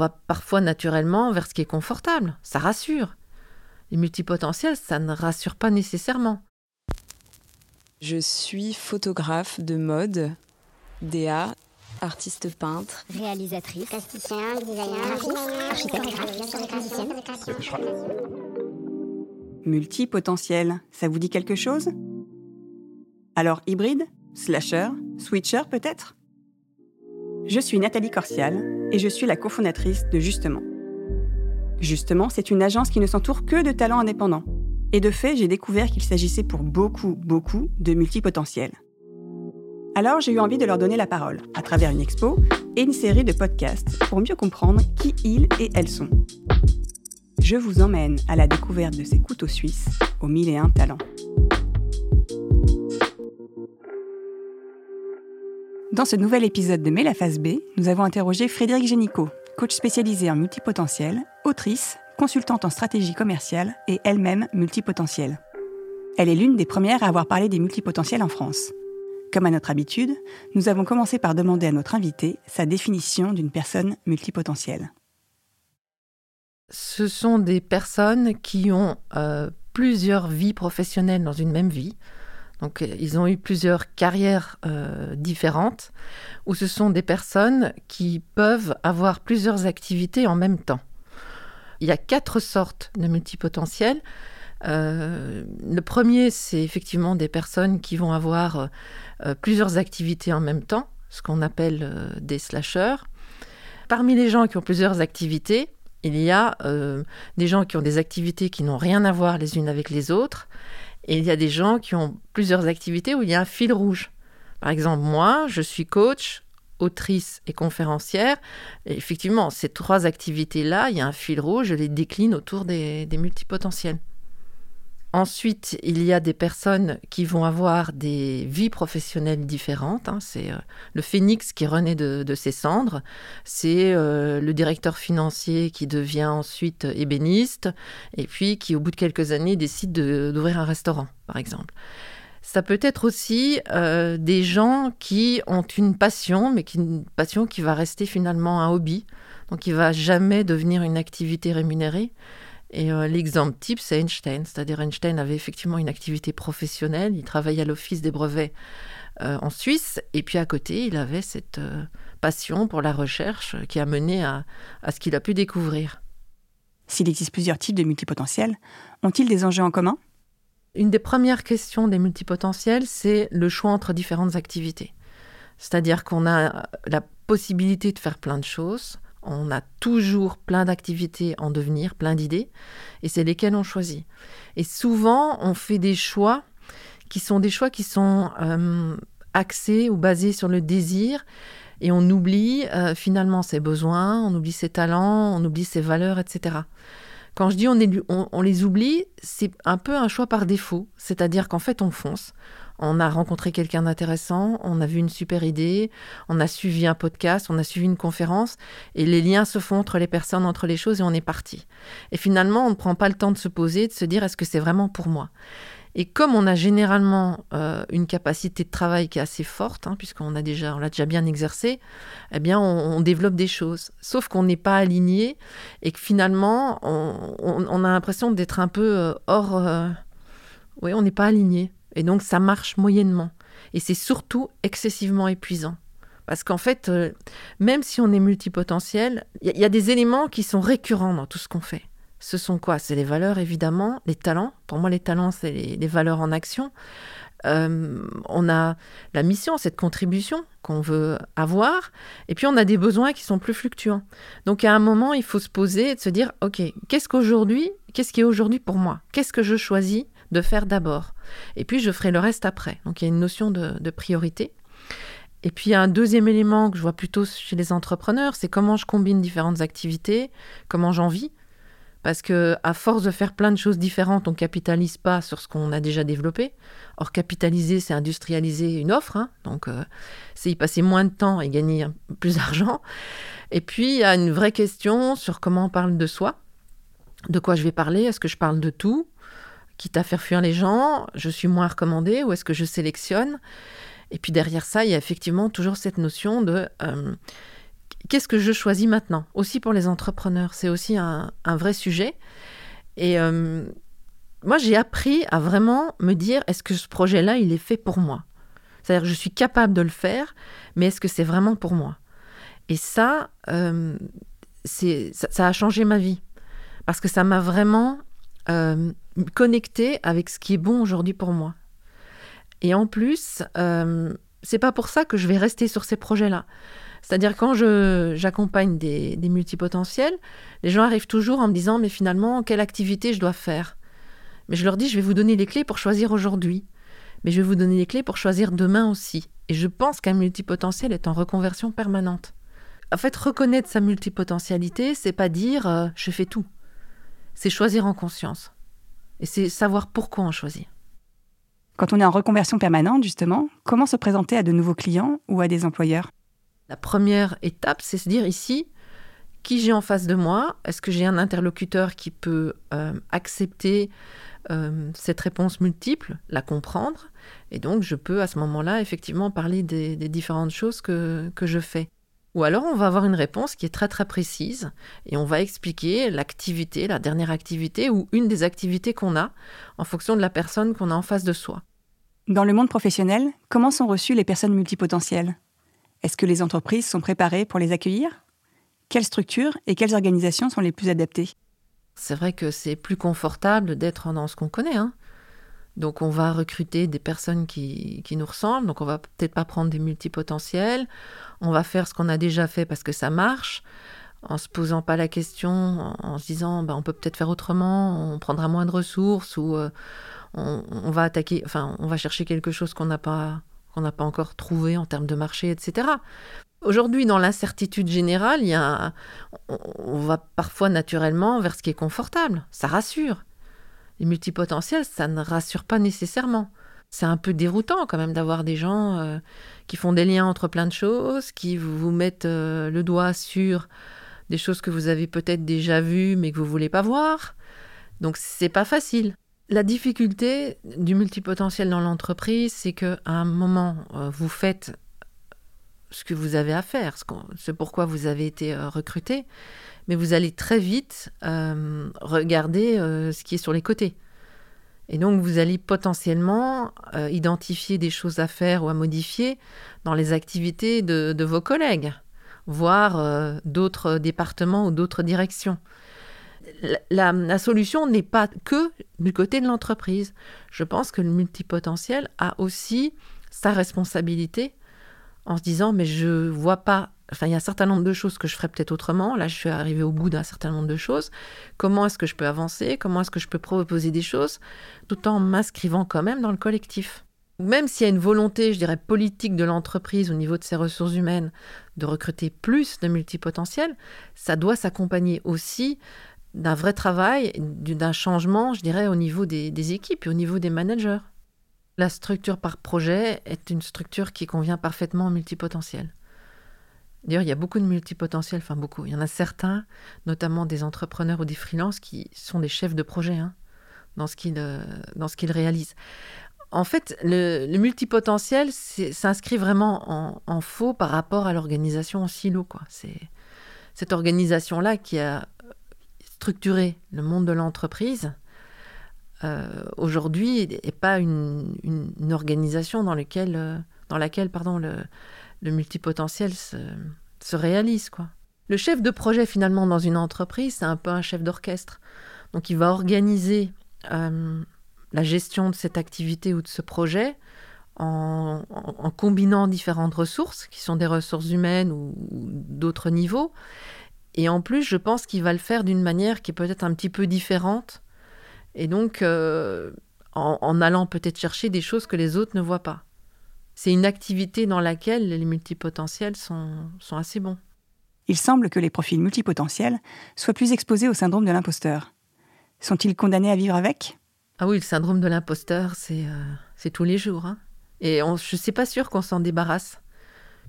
va parfois naturellement vers ce qui est confortable. Ça rassure. Les multipotentiels, ça ne rassure pas nécessairement. Je suis photographe de mode, DA, artiste peintre, réalisatrice, plasticien, designer, architecte, Multipotentiel, ça vous dit quelque chose? Alors hybride? Slasher? Switcher peut-être? Je suis Nathalie Corsial et je suis la cofondatrice de Justement. Justement, c'est une agence qui ne s'entoure que de talents indépendants. Et de fait, j'ai découvert qu'il s'agissait pour beaucoup, beaucoup de multipotentiels. Alors j'ai eu envie de leur donner la parole à travers une expo et une série de podcasts pour mieux comprendre qui ils et elles sont. Je vous emmène à la découverte de ces couteaux suisses aux mille et un talents. Dans ce nouvel épisode de Mais la phase B, nous avons interrogé Frédéric Génicaud, coach spécialisé en multipotentiel, autrice, consultante en stratégie commerciale et elle-même multipotentielle. Elle est l'une des premières à avoir parlé des multipotentiels en France. Comme à notre habitude, nous avons commencé par demander à notre invité sa définition d'une personne multipotentielle. Ce sont des personnes qui ont euh, plusieurs vies professionnelles dans une même vie. Donc, euh, ils ont eu plusieurs carrières euh, différentes, ou ce sont des personnes qui peuvent avoir plusieurs activités en même temps. Il y a quatre sortes de multipotentiels. le premier, c'est effectivement des personnes qui vont avoir euh, plusieurs activités en même temps, ce qu'on appelle euh, des slashers. Parmi les gens qui ont plusieurs activités, il y a euh, des gens qui ont des activités qui n'ont rien à voir les unes avec les autres, et il y a des gens qui ont plusieurs activités où il y a un fil rouge. Par exemple, moi, je suis coach, autrice et conférencière. Et effectivement, ces trois activités-là, il y a un fil rouge, je les décline autour des multipotentiels. Ensuite, il y a des personnes qui vont avoir des vies professionnelles différentes. Hein. C'est euh, le phénix qui renaît de, ses cendres. C'est euh, le directeur financier qui devient ensuite ébéniste et puis qui, au bout de quelques années, décide d'ouvrir un restaurant, par exemple. Ça peut être aussi euh, des gens qui ont une passion, mais qui, une passion qui va rester finalement un hobby, donc qui va jamais devenir une activité rémunérée. Et euh, l'exemple type, c'est Einstein. C'est-à-dire Einstein avait effectivement une activité professionnelle, il travaillait à l'Office des brevets euh, en Suisse, et puis à côté, il avait cette euh, passion pour la recherche qui a mené à, à ce qu'il a pu découvrir. S'il existe plusieurs types de multipotentiels, ont-ils des enjeux en commun? Une des premières questions des multipotentiels, c'est le choix entre différentes activités. C'est-à-dire qu'on a la possibilité de faire plein de choses, on a toujours plein d'activités en devenir, plein d'idées, et c'est lesquelles on choisit. Et souvent, on fait des choix qui sont des choix qui sont euh, axés ou basés sur le désir, et on oublie euh, finalement ses besoins, on oublie ses talents, on oublie ses valeurs, etc. Quand je dis on les oublie, c'est un peu un choix par défaut, c'est-à-dire qu'en fait on fonce, on a rencontré quelqu'un d'intéressant, on a vu une super idée, on a suivi un podcast, on a suivi une conférence, et les liens se font entre les personnes, entre les choses, et on est parti. Et finalement, on ne prend pas le temps de se poser, de se dire est-ce que c'est vraiment pour moi? Et comme on a généralement euh, une capacité de travail qui est assez forte, hein, puisqu'on a déjà, on l'a déjà bien exercé, eh bien, on, développe des choses. Sauf qu'on n'est pas aligné et que finalement, on, a l'impression d'être un peu euh, hors. Euh, oui, on n'est pas aligné. Et donc ça marche moyennement. Et c'est surtout excessivement épuisant. Parce qu'en fait, même si on est multipotentiel, il y, a des éléments qui sont récurrents dans tout ce qu'on fait. Ce sont quoi? C'est les valeurs, évidemment, les talents. Pour moi, les talents, c'est les, valeurs en action. Euh, on a la mission, cette contribution qu'on veut avoir, et puis on a des besoins qui sont plus fluctuants. Donc à un moment, il faut se poser et se dire, OK, qu'est-ce qu'aujourd'hui, qu'est-ce qui est aujourd'hui pour moi? Qu'est-ce que je choisis de faire d'abord? Et puis je ferai le reste après. Donc il y a une notion de, priorité. Et puis un deuxième élément que je vois plutôt chez les entrepreneurs, c'est comment je combine différentes activités, comment j'en vis. Parce que à force de faire plein de choses différentes, on capitalise pas sur ce qu'on a déjà développé. Or, capitaliser, c'est industrialiser une offre. Hein. donc, euh, c'est y passer moins de temps et gagner plus d'argent. Et puis, il y a une vraie question sur comment on parle de soi. De quoi je vais parler? Est-ce que je parle de tout? Quitte à faire fuir les gens, je suis moins recommandée ou est-ce que je sélectionne? Et puis derrière ça, il y a effectivement toujours cette notion de euh, qu'est-ce que je choisis maintenant? Aussi pour les entrepreneurs, c'est aussi un, vrai sujet. Et euh, moi, j'ai appris à vraiment me dire, est-ce que ce projet-là, il est fait pour moi? C'est-à-dire je suis capable de le faire, mais est-ce que c'est vraiment pour moi? Et ça, euh, ça, ça, a changé ma vie. Parce que ça m'a vraiment euh, connecté avec ce qui est bon aujourd'hui pour moi. Et en plus, c'est pas pour ça que je vais rester sur ces projets-là. C'est-à-dire quand j'accompagne des, des, multipotentiels, les gens arrivent toujours en me disant mais finalement quelle activité je dois faire? Mais je leur dis je vais vous donner les clés pour choisir aujourd'hui, mais je vais vous donner les clés pour choisir demain aussi. Et je pense qu'un multipotentiel est en reconversion permanente. En fait, reconnaître sa multipotentialité, c'est pas dire euh, je fais tout. C'est choisir en conscience. Et c'est savoir pourquoi on choisit. Quand on est en reconversion permanente, justement, comment se présenter à de nouveaux clients ou à des employeurs? La première étape, c'est se dire ici, qui j'ai en face de moi? Est-ce que j'ai un interlocuteur qui peut euh, accepter euh, cette réponse multiple, la comprendre? Et donc, je peux à ce moment-là, effectivement, parler des, différentes choses que je fais. Ou alors on va avoir une réponse qui est très très précise et on va expliquer l'activité, la dernière activité ou une des activités qu'on a en fonction de la personne qu'on a en face de soi. Dans le monde professionnel, comment sont reçues les personnes multipotentielles? Est-ce que les entreprises sont préparées pour les accueillir? Quelles structures et quelles organisations sont les plus adaptées? C'est vrai que c'est plus confortable d'être dans ce qu'on connaît. Hein. Donc on va recruter des personnes qui, qui nous ressemblent, donc on va peut-être pas prendre des multipotentiels, on va faire ce qu'on a déjà fait parce que ça marche, en se posant pas la question, en, se disant bah, on peut peut-être faire autrement, on prendra moins de ressources ou euh, on, va attaquer, enfin on va chercher quelque chose qu'on n'a pas n'a pas encore trouvé en termes de marché, etc. Aujourd'hui, dans l'incertitude générale, il y a, on va parfois naturellement vers ce qui est confortable. Ça rassure. Les multipotentiels, ça ne rassure pas nécessairement. C'est un peu déroutant quand même d'avoir des gens euh, qui font des liens entre plein de choses, qui vous mettent euh, le doigt sur des choses que vous avez peut-être déjà vues mais que vous voulez pas voir. Donc c'est pas facile. La difficulté du multipotentiel dans l'entreprise, c'est qu'à un moment, euh, vous faites ce que vous avez à faire, ce, pourquoi vous avez été recruté, mais vous allez très vite euh, regarder euh, ce qui est sur les côtés. Et donc, vous allez potentiellement euh, identifier des choses à faire ou à modifier dans les activités de, vos collègues, voire d'autres départements ou d'autres directions. La, solution n'est pas que du côté de l'entreprise. Je pense que le multipotentiel a aussi sa responsabilité en se disant mais je vois pas Enfin, il y a un certain nombre de choses que je ferais peut-être autrement. Là, je suis arrivée au bout d'un certain nombre de choses. Comment est-ce que je peux avancer? Comment est-ce que je peux proposer des choses? Tout en m'inscrivant quand même dans le collectif Même s'il y a une volonté, je dirais, politique de l'entreprise au niveau de ses ressources humaines de recruter plus de multipotentiels, ça doit s'accompagner aussi d'un vrai travail, d'un changement, je dirais, au niveau des, équipes et au niveau des managers. La structure par projet est une structure qui convient parfaitement aux multipotentiels. D'ailleurs, il y a beaucoup de multipotentiels, enfin beaucoup. Il y en a certains, notamment des entrepreneurs ou des freelances, qui sont des chefs de projet hein, dans ce qu'ils euh, réalisent. En fait, le, multipotentiel s'inscrit vraiment en, faux par rapport à l'organisation en silo. C'est cette organisation-là qui a structuré le monde de l'entreprise. Euh, aujourd'hui, n'est pas une, organisation dans, lequel, euh, dans laquelle pardon, le, multipotentiel se, se réalise. quoi. Le chef de projet, finalement, dans une entreprise, c'est un peu un chef d'orchestre. Donc, il va organiser euh, la gestion de cette activité ou de ce projet en, combinant différentes ressources, qui sont des ressources humaines ou, d'autres niveaux. Et en plus, je pense qu'il va le faire d'une manière qui est peut-être un petit peu différente. Et donc, euh, en allant peut-être chercher des choses que les autres ne voient pas c'est une activité dans laquelle les multipotentiels sont, sont assez bons. Il semble que les profils multipotentiels soient plus exposés au syndrome de l'imposteur. Sont-ils condamnés à vivre avec? Ah oui, le syndrome de l'imposteur, c'est euh, tous les jours. Hein. Et je ne suis pas sûre qu'on s'en débarrasse.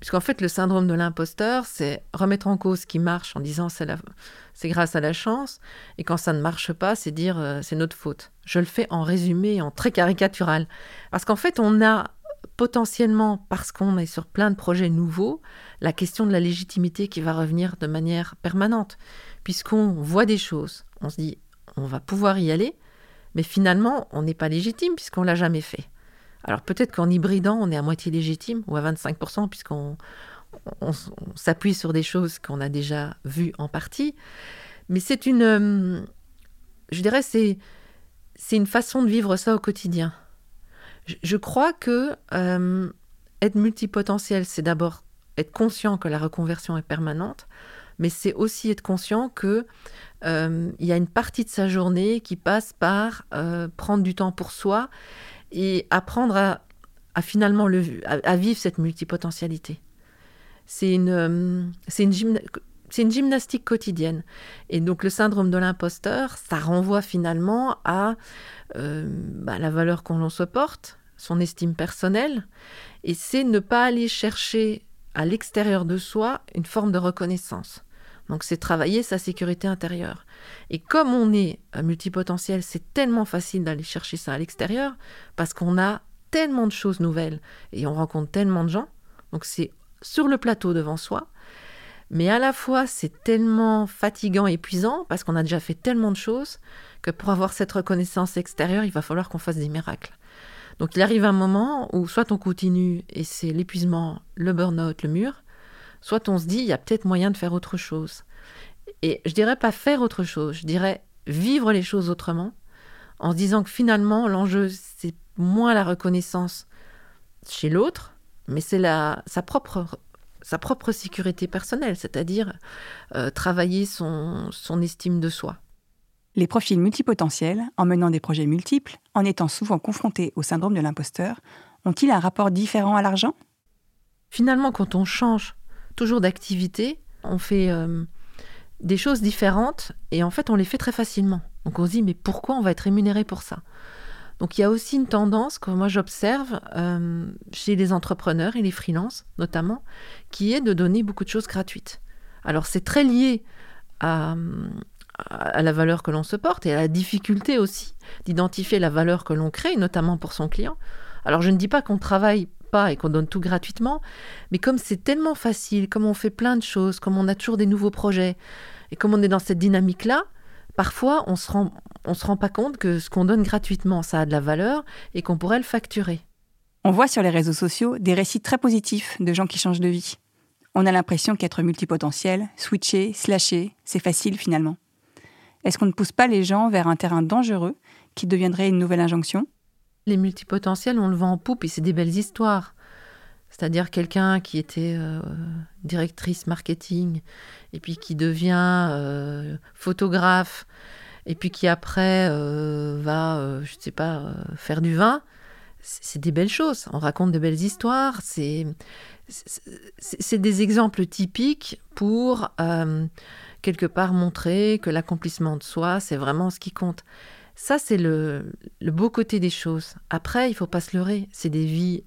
Puisqu'en fait, le syndrome de l'imposteur, c'est remettre en cause ce qui marche en disant c'est, c'est grâce à la chance. Et quand ça ne marche pas, c'est dire euh, c'est notre faute. Je le fais en résumé, en très caricatural. Parce qu'en fait, on a potentiellement, parce qu'on est sur plein de projets nouveaux, la question de la légitimité qui va revenir de manière permanente, puisqu'on voit des choses, on se dit, on va pouvoir y aller, mais finalement, on n'est pas légitime puisqu'on l'a jamais fait. Alors peut-être qu'en hybridant, on est à moitié légitime, ou à 25%, puisqu'on on, s'appuie sur des choses qu'on a déjà vues en partie. Mais c'est une, euh, je dirais, c'est, une façon de vivre ça au quotidien. Je, crois que euh, être multipotentiel, c'est d'abord être conscient que la reconversion est permanente, mais c'est aussi être conscient que euh, y a une partie de sa journée qui passe par prendre du temps pour soi et apprendre à, finalement le, à vivre cette multipotentialité. C'est une, euh, une, une, gymnastique quotidienne. Et donc le syndrome de l'imposteur, ça renvoie finalement à euh, bah, la valeur qu'on se porte, son estime personnelle, et c'est ne pas aller chercher à l'extérieur de soi une forme de reconnaissance. Donc c'est travailler sa sécurité intérieure. Et comme on est multipotentiel, c'est tellement facile d'aller chercher ça à l'extérieur parce qu'on a tellement de choses nouvelles et on rencontre tellement de gens. Donc c'est sur le plateau devant soi. Mais à la fois, c'est tellement fatigant et épuisant parce qu'on a déjà fait tellement de choses que pour avoir cette reconnaissance extérieure, il va falloir qu'on fasse des miracles. Donc il arrive un moment où soit on continue et c'est l'épuisement, le burn-out, le mur, soit on se dit il y a peut-être moyen de faire autre chose. Et je dirais pas faire autre chose, je dirais vivre les choses autrement, en se disant que finalement l'enjeu c'est moins la reconnaissance chez l'autre, mais c'est sa propre, sa propre sécurité personnelle, c'est-à-dire euh, travailler son, son estime de soi. Les profils multipotentiels, en menant des projets multiples, en étant souvent confrontés au syndrome de l'imposteur, ont-ils un rapport différent à l'argent? Finalement, quand on change toujours d'activité, on fait euh, des choses différentes et en fait on les fait très facilement. Donc on se dit mais pourquoi on va être rémunéré pour ça? Donc il y a aussi une tendance que moi j'observe euh, chez les entrepreneurs et les freelances notamment, qui est de donner beaucoup de choses gratuites. Alors c'est très lié à, à, la valeur que l'on se porte et à la difficulté aussi d'identifier la valeur que l'on crée, notamment pour son client. Alors je ne dis pas qu'on travaille pas et qu'on donne tout gratuitement, mais comme c'est tellement facile, comme on fait plein de choses, comme on a toujours des nouveaux projets, et comme on est dans cette dynamique-là, parfois on se rend, on se rend pas compte que ce qu'on donne gratuitement, ça a de la valeur et qu'on pourrait le facturer. On voit sur les réseaux sociaux des récits très positifs de gens qui changent de vie. On a l'impression qu'être multipotentiel, switcher, slasher, c'est facile finalement. Est-ce qu'on ne pousse pas les gens vers un terrain dangereux qui deviendrait une nouvelle injonction? Les multipotentiels, on le vend en poupe et c'est des belles histoires. C'est-à-dire quelqu'un qui était euh, directrice marketing et puis qui devient euh, photographe et puis qui après euh, va, je ne sais pas, faire du vin. C'est des belles choses. On raconte de belles histoires. C'est c'est des exemples typiques pour quelque part montrer que l'accomplissement de soi, c'est vraiment ce qui compte. Ça, c'est le, beau côté des choses. Après, il faut pas se leurrer. C'est des vies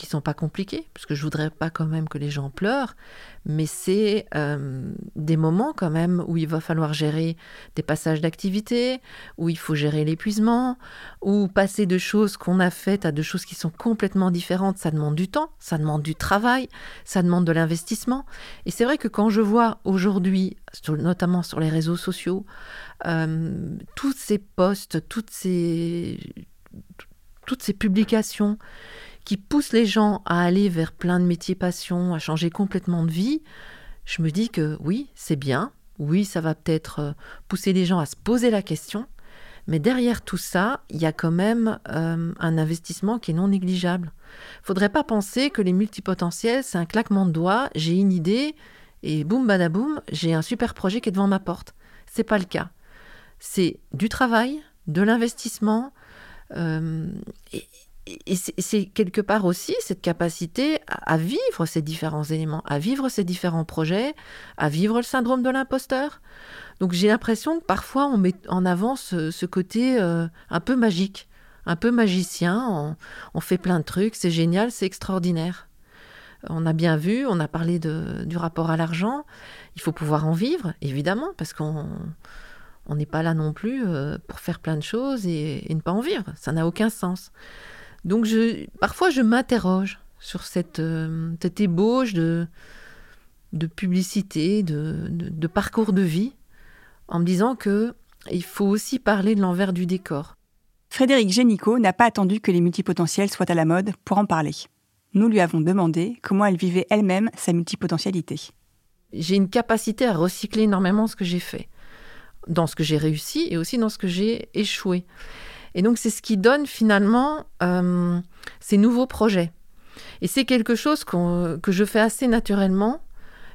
qui sont pas compliqués, parce que je voudrais pas quand même que les gens pleurent, mais c'est euh, des moments quand même où il va falloir gérer des passages d'activité, où il faut gérer l'épuisement, où passer de choses qu'on a faites à de choses qui sont complètement différentes, ça demande du temps, ça demande du travail, ça demande de l'investissement. Et c'est vrai que quand je vois aujourd'hui, notamment sur les réseaux sociaux, euh, tous ces posts, toutes ces, toutes ces publications, qui pousse les gens à aller vers plein de métiers passion, à changer complètement de vie, je me dis que oui, c'est bien, oui, ça va peut-être euh, pousser les gens à se poser la question, mais derrière tout ça, il y a quand même euh, un investissement qui est non négligeable. Faudrait pas penser que les multipotentiels, c'est un claquement de doigts, j'ai une idée et boum badaboum, j'ai un super projet qui est devant ma porte. C'est pas le cas. C'est du travail, de l'investissement, euh, et c'est quelque part aussi cette capacité à, vivre ces différents éléments, à vivre ces différents projets, à vivre le syndrome de l'imposteur. Donc j'ai l'impression que parfois on met en avant ce, côté euh, un peu magique, un peu magicien, on, fait plein de trucs, c'est génial, c'est extraordinaire. On a bien vu, on a parlé de, du rapport à l'argent, il faut pouvoir en vivre, évidemment, parce qu'on on n'est pas là non plus euh, pour faire plein de choses et ne pas en vivre, ça n'a aucun sens. Donc je, parfois je m'interroge sur cette, euh, cette ébauche de, de publicité, de, de, parcours de vie, en me disant que il faut aussi parler de l'envers du décor. Frédéric Génicaud n'a pas attendu que les multipotentiels soient à la mode pour en parler. Nous lui avons demandé comment elle vivait elle-même sa multipotentialité. J'ai une capacité à recycler énormément ce que j'ai fait, dans ce que j'ai réussi et aussi dans ce que j'ai échoué. Et donc c'est ce qui donne finalement euh, ces nouveaux projets. Et c'est quelque chose que je fais assez naturellement.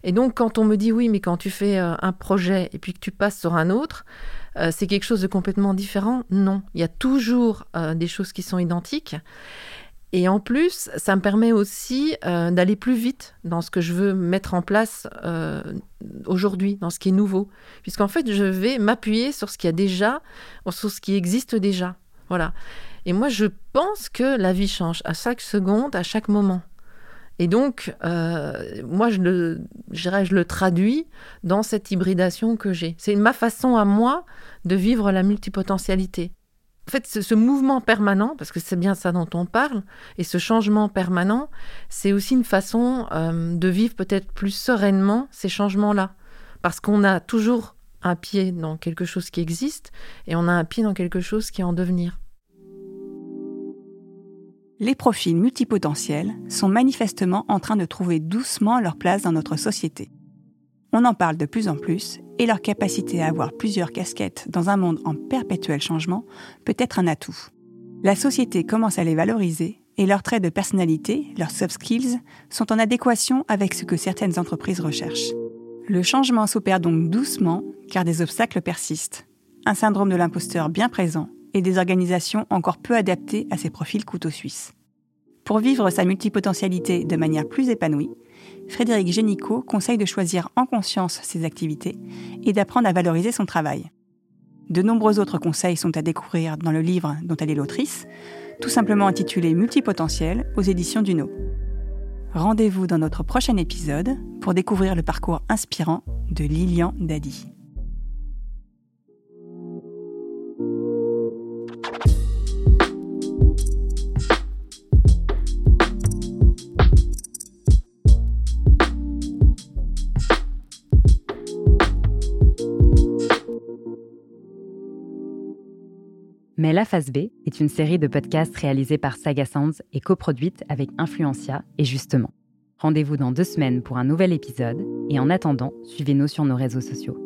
Et donc quand on me dit oui, mais quand tu fais euh, un projet et puis que tu passes sur un autre, euh, c'est quelque chose de complètement différent. Non, il y a toujours des choses qui sont identiques. Et en plus, ça me permet aussi d'aller plus vite dans ce que je veux mettre en place aujourd'hui, dans ce qui est nouveau. Puisqu'en fait, je vais m'appuyer sur ce qui a déjà, sur ce qui existe déjà. Voilà. Et moi, je pense que la vie change à chaque seconde, à chaque moment. Et donc, euh, moi, je le, je le traduis dans cette hybridation que j'ai. C'est ma façon à moi de vivre la multipotentialité en fait, ce, mouvement permanent, parce que c'est bien ça dont on parle, et ce changement permanent, c'est aussi une façon euh, de vivre peut-être plus sereinement ces changements-là. Parce qu'on a toujours un pied dans quelque chose qui existe, et on a un pied dans quelque chose qui est en devenir. Les profils multipotentiels sont manifestement en train de trouver doucement leur place dans notre société. On en parle de plus en plus et leur capacité à avoir plusieurs casquettes dans un monde en perpétuel changement peut être un atout. La société commence à les valoriser et leurs traits de personnalité, leurs soft skills, sont en adéquation avec ce que certaines entreprises recherchent. Le changement s'opère donc doucement car des obstacles persistent. Un syndrome de l'imposteur bien présent et des organisations encore peu adaptées à ces profils couteaux suisses. Pour vivre sa multipotentialité de manière plus épanouie, Frédéric Génicaud conseille de choisir en conscience ses activités et d'apprendre à valoriser son travail. De nombreux autres conseils sont à découvrir dans le livre dont elle est l'autrice, tout simplement intitulé Multipotentiel aux éditions Duno. Rendez-vous dans notre prochain épisode pour découvrir le parcours inspirant de Lilian Dadi. Mais La Phase B est une série de podcasts réalisés par Saga Sounds et coproduite avec Influencia et Justement. Rendez-vous dans deux semaines pour un nouvel épisode et en attendant, suivez-nous sur nos réseaux sociaux.